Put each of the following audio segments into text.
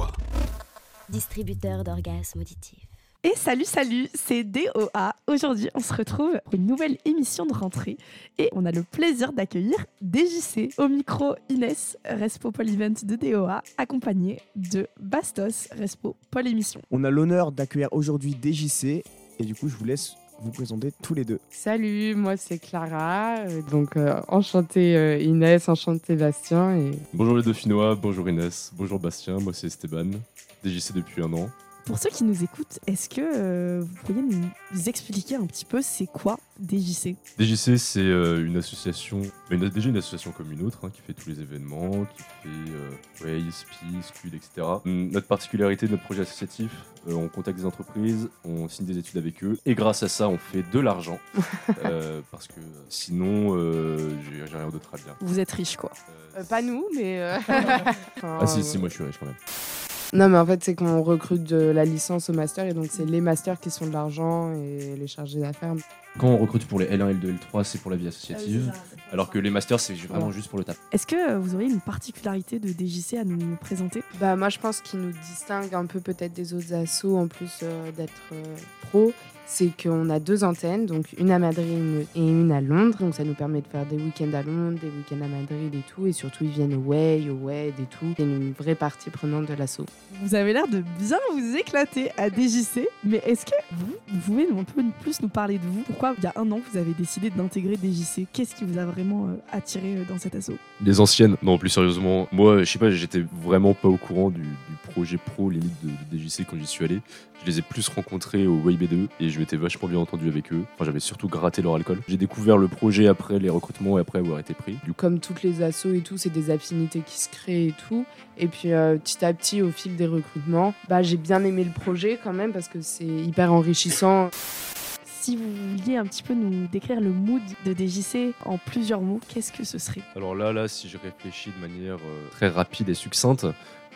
DOA. Distributeur d'orgasmes auditifs. Et salut, salut, c'est DOA. Aujourd'hui, on se retrouve pour une nouvelle émission de rentrée et on a le plaisir d'accueillir DJC au micro Inès, Respo Paul Event de DOA, accompagné de Bastos, Respo Paul Émission. On a l'honneur d'accueillir aujourd'hui DJC et du coup, je vous laisse vous présenter tous les deux. Salut, moi c'est Clara. euh, Donc euh, enchantée euh, Inès, enchantée Bastien. Et... Bonjour les Dauphinois, bonjour Inès, bonjour Bastien, moi c'est Esteban, DJC depuis un an. Pour ceux qui nous écoutent, est-ce que euh, vous pourriez nous expliquer un petit peu c'est quoi DJC DJC c'est euh, une association, une- déjà une association comme une autre, hein, qui fait tous les événements, qui fait euh, ouais, Scud, etc. Hum, Notre particularité de notre projet associatif, euh, on contacte des entreprises, on signe des études avec eux, et grâce à ça on fait de l'argent, euh, parce que sinon euh, j'ai j'ai rien d'autre à dire. Vous êtes riche quoi. Euh, Euh, pas nous, mais. euh, ah si, si, moi je suis riche quand même. Non, mais en fait, c'est qu'on recrute de la licence au master et donc c'est les masters qui sont de l'argent et les chargés d'affaires. Quand on recrute pour les L1 L2 L3 c'est pour la vie associative, alors que les masters c'est vraiment Ouais. juste pour le tap. Est-ce que euh, vous auriez une particularité de DJC à nous présenter? Bah, moi, je pense qu'il nous distingue un peu peut-être des autres assos en plus euh, d'être euh, pro. C'est qu'on a deux antennes, donc une à Madrid et une à Londres. Donc ça nous permet de faire des week-ends à Londres, des week-ends à Madrid et tout. Et surtout, ils viennent au Way, au WED et tout. C'est une vraie partie prenante de l'asso. Vous avez l'air de bien vous éclater à DJC, mais est-ce que vous, vous pouvez nous- un peu plus nous parler de vous? Pourquoi il y a un an vous avez décidé d'intégrer DJC Qu'est-ce qui vous a vraiment euh, attiré euh, dans cet assaut Les anciennes, non plus sérieusement, moi je sais pas, j'étais vraiment pas au courant du, du projet pro limite de, de DJC quand j'y suis allé. Je les ai plus rencontrés au WayB2 et je m'étais vachement bien entendu avec eux. Enfin j'avais surtout gratté leur alcool. J'ai découvert le projet après les recrutements et après avoir été pris. Du coup, Comme toutes les assos et tout, c'est des affinités qui se créent et tout. Et puis euh, petit à petit, au fil des recrutements, bah, j'ai bien aimé le projet quand même parce que c'est hyper enrichissant. Si vous vouliez un petit peu nous décrire le mood de DJC en plusieurs mots, qu'est-ce que ce serait? Alors là, là, si je réfléchis de manière euh, très rapide et succincte,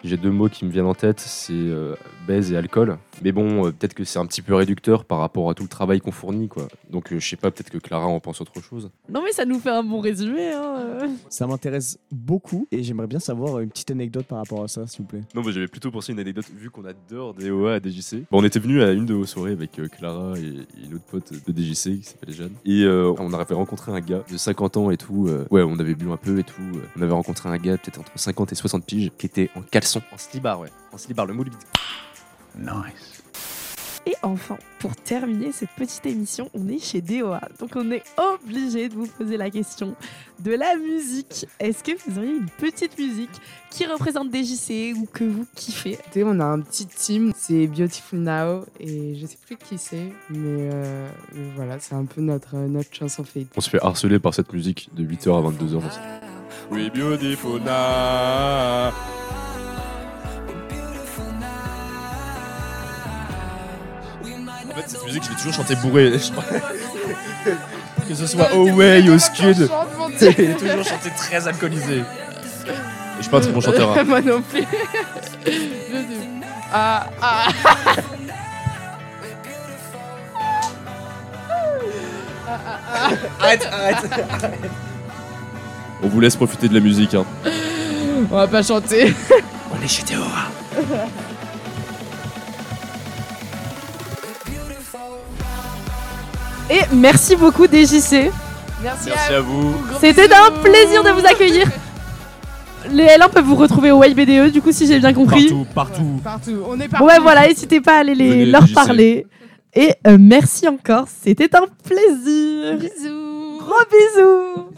j'ai deux mots qui me viennent en tête, c'est euh, baise et alcool. Mais bon, euh, peut-être que c'est un petit peu réducteur par rapport à tout le travail qu'on fournit, quoi. Donc euh, je sais pas, peut-être que Clara en pense autre chose. Non mais ça nous fait un bon résumé. Hein. Ça m'intéresse beaucoup et j'aimerais bien savoir une petite anecdote par rapport à ça, s'il vous plaît. Non, mais j'avais plutôt pensé une anecdote, vu qu'on adore DOA à DJC. Bon, on était venu à une de vos soirées avec euh, Clara et, et une autre pote de DJC qui s'appelle Jeanne. Et euh, on avait rencontré un gars de 50 ans et tout. euh, ouais, on avait bu un peu et tout. euh, on avait rencontré un gars peut-être entre 50 et 60 piges qui était en caleçon, en slibard, ouais. En slibard, le dit. Nice. Et enfin, pour terminer cette petite émission, on est chez DOA. Donc on est obligé de vous poser la question de la musique. Est-ce que vous auriez une petite musique qui représente DJC ou que vous kiffez? On a un petit team, c'est Beautiful Now et je sais plus qui c'est, mais, euh, mais voilà, c'est un peu notre, notre chanson favorite. On se fait harceler par cette musique de 8h à 22h. Oui, beautiful now. En fait, cette musique, je l'ai toujours chanté bourré. je crois. que ce soit au way, au scud. Je l'ai toujours chanté très alcoolisé. Et je suis pas un très bon chanteur. hein. Moi non plus. Je sais. ah, ah. Arrête, arrête On vous laisse profiter de la musique. Hein. On va pas chanter. On est chez DOA. Et merci beaucoup DJC. Merci, Merci à vous. C'était un plaisir de vous accueillir. Les L1 peuvent vous retrouver au YBDE, du coup, si j'ai bien compris. Partout, partout. Partout. On est partout. Bon, ouais, voilà, n'hésitez pas à aller les, Venez, leur DJC. parler. Et euh, merci encore, c'était un plaisir. Bisous. Gros bisous.